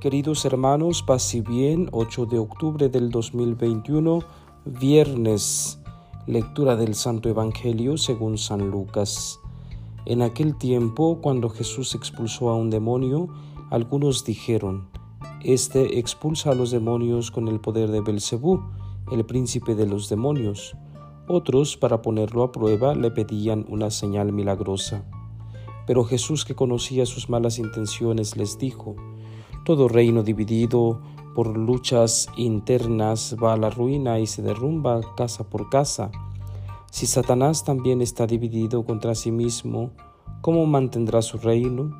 Queridos hermanos, paz y bien, 8 de octubre del 2021, viernes, lectura del Santo Evangelio según San Lucas. En aquel tiempo, cuando Jesús expulsó a un demonio, algunos dijeron, Este expulsa a los demonios con el poder de Belcebú, el príncipe de los demonios. Otros, para ponerlo a prueba, le pedían una señal milagrosa. Pero Jesús, que conocía sus malas intenciones, les dijo, todo reino dividido por luchas internas va a la ruina y se derrumba casa por casa. Si Satanás también está dividido contra sí mismo, ¿cómo mantendrá su reino?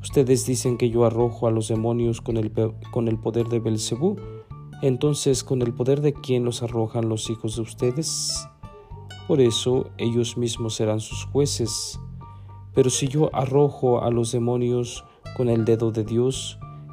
Ustedes dicen que yo arrojo a los demonios con el, con el poder de Belcebú. Entonces, ¿con el poder de quién los arrojan los hijos de ustedes? Por eso ellos mismos serán sus jueces. Pero si yo arrojo a los demonios con el dedo de Dios,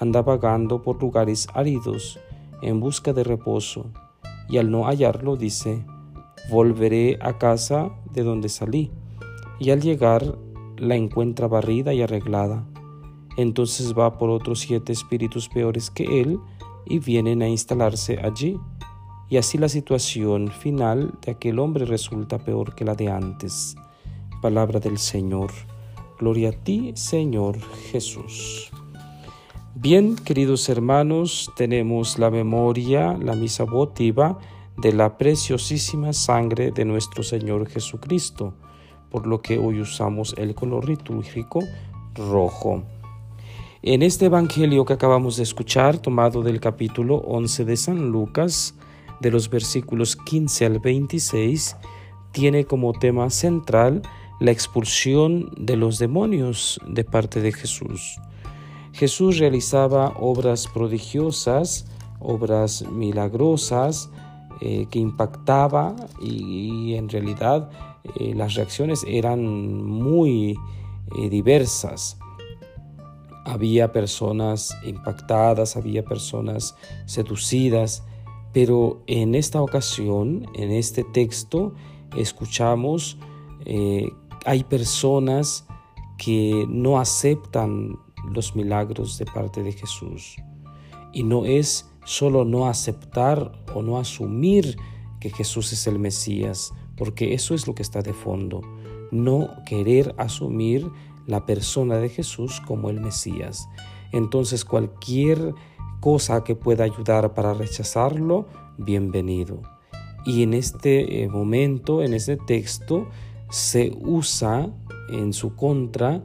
anda vagando por lugares áridos en busca de reposo, y al no hallarlo dice, volveré a casa de donde salí, y al llegar la encuentra barrida y arreglada. Entonces va por otros siete espíritus peores que él y vienen a instalarse allí. Y así la situación final de aquel hombre resulta peor que la de antes. Palabra del Señor. Gloria a ti, Señor Jesús. Bien, queridos hermanos, tenemos la memoria, la misa votiva de la preciosísima sangre de nuestro Señor Jesucristo, por lo que hoy usamos el color litúrgico rojo. En este Evangelio que acabamos de escuchar, tomado del capítulo 11 de San Lucas, de los versículos 15 al 26, tiene como tema central la expulsión de los demonios de parte de Jesús. Jesús realizaba obras prodigiosas, obras milagrosas eh, que impactaba y, en realidad eh, las reacciones eran muy eh, diversas. Había personas impactadas, había personas seducidas, pero en esta ocasión, en este texto, escuchamos, hay personas que no aceptan los milagros de parte de Jesús. Y no es solo no aceptar o no asumir que Jesús es el Mesías, porque eso es lo que está de fondo. No querer asumir la persona de Jesús como el Mesías. Entonces cualquier cosa que pueda ayudar para rechazarlo, bienvenido. Y en este eh, momento, en este texto, se usa en su contra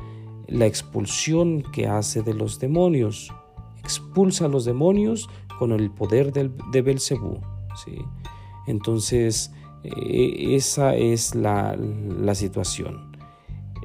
la expulsión que hace de los demonios. Expulsa a los demonios con el poder de Belcebú. ¿sí? Entonces, eh, esa es la, situación.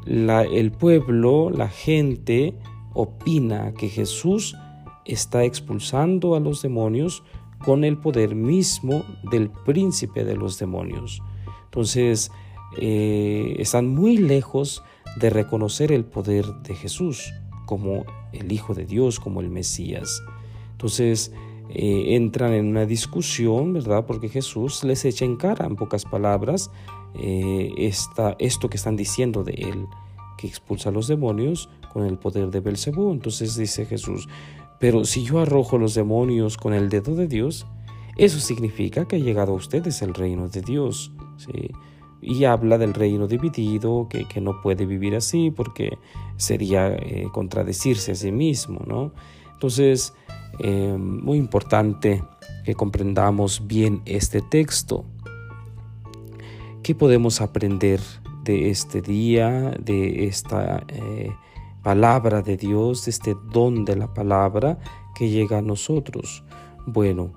el pueblo, la gente, opina que Jesús está expulsando a los demonios con el poder mismo del príncipe de los demonios. Entonces, eh, están muy lejos de reconocer el poder de Jesús como el Hijo de Dios, como el Mesías. Entonces eh, entran en una discusión, ¿verdad? Porque Jesús les echa en cara, en pocas palabras, eh, esto que están diciendo de Él, que expulsa a los demonios con el poder de Belcebú. Entonces dice Jesús, pero si yo arrojo los demonios con el dedo de Dios, eso significa que ha llegado a ustedes el reino de Dios. ¿sí? Y habla del reino dividido, que, no puede vivir así porque sería eh, contradecirse a sí mismo, ¿no? Entonces, eh, muy importante que comprendamos bien este texto. ¿Qué podemos aprender de este día, de esta eh, palabra de Dios, de este don de la palabra que llega a nosotros? Bueno,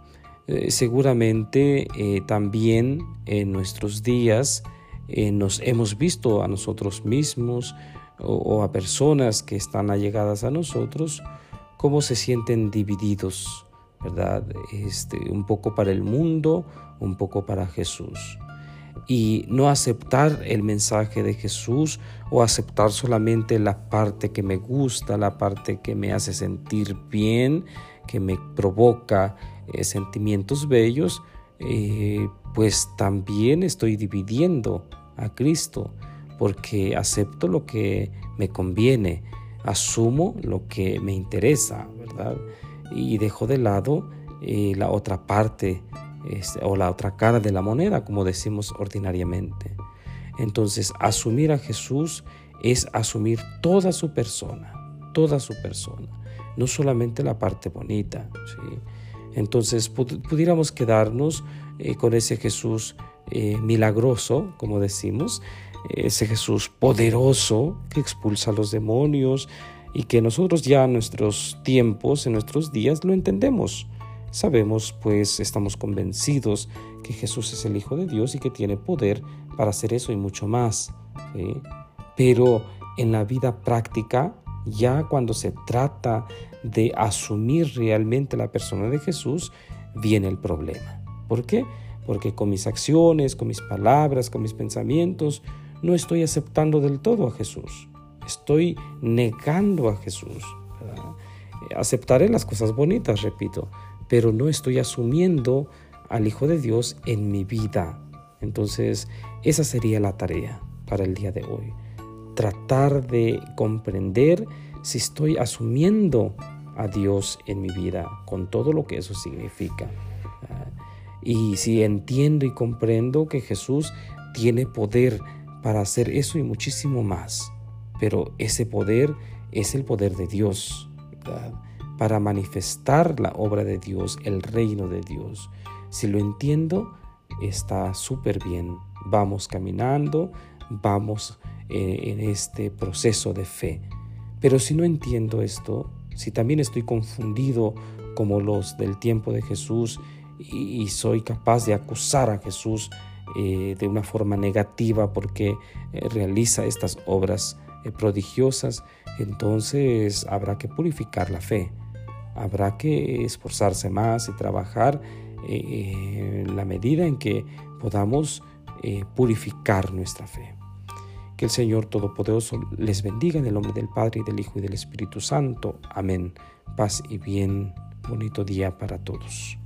seguramente también en nuestros días eh, nos hemos visto a nosotros mismos o, a personas que están allegadas a nosotros cómo se sienten divididos, ¿verdad? Este, un poco para el mundo, un poco para Jesús. Y no aceptar el mensaje de Jesús o aceptar solamente la parte que me gusta, la parte que me hace sentir bien, que me provoca eh, sentimientos bellos, eh, pues también estoy dividiendo a Cristo porque acepto lo que me conviene, asumo lo que me interesa, ¿verdad? Y dejo de lado eh, la otra parte o la otra cara de la moneda, como decimos ordinariamente. Entonces, asumir a Jesús es asumir toda su persona, toda su persona, no solamente la parte bonita. ¿sí? Entonces, pudiéramos quedarnos eh, con ese Jesús eh, milagroso, como decimos, ese Jesús poderoso que expulsa a los demonios y que nosotros ya en nuestros tiempos, en nuestros días, lo entendemos. Sabemos, pues estamos convencidos que Jesús es el Hijo de Dios y que tiene poder para hacer eso y mucho más. Pero en la vida práctica, ya cuando se trata de asumir realmente la persona de Jesús, viene el problema. ¿Por qué? Porque con mis acciones, con mis palabras, con mis pensamientos, no estoy aceptando del todo a Jesús. Estoy negando a Jesús. Aceptaré las cosas bonitas, repito, pero no estoy asumiendo al Hijo de Dios en mi vida. Entonces, esa sería la tarea para el día de hoy. Tratar de comprender si estoy asumiendo a Dios en mi vida, con todo lo que eso significa. Y si entiendo y comprendo que Jesús tiene poder para hacer eso y muchísimo más. Pero ese poder es el poder de Dios, para manifestar la obra de Dios, el reino de Dios. Si lo entiendo, está súper bien. Vamos caminando, vamos eh, en este proceso de fe. Pero si no entiendo esto, si también estoy confundido como los del tiempo de Jesús y soy capaz de acusar a Jesús eh, de una forma negativa porque eh, realiza estas obras prodigiosas, entonces habrá que purificar la fe, habrá que esforzarse más y trabajar en la medida en que podamos purificar nuestra fe. Que el Señor Todopoderoso les bendiga en el nombre del Padre y del Hijo y del Espíritu Santo. Amén. Paz y bien. Bonito día para todos.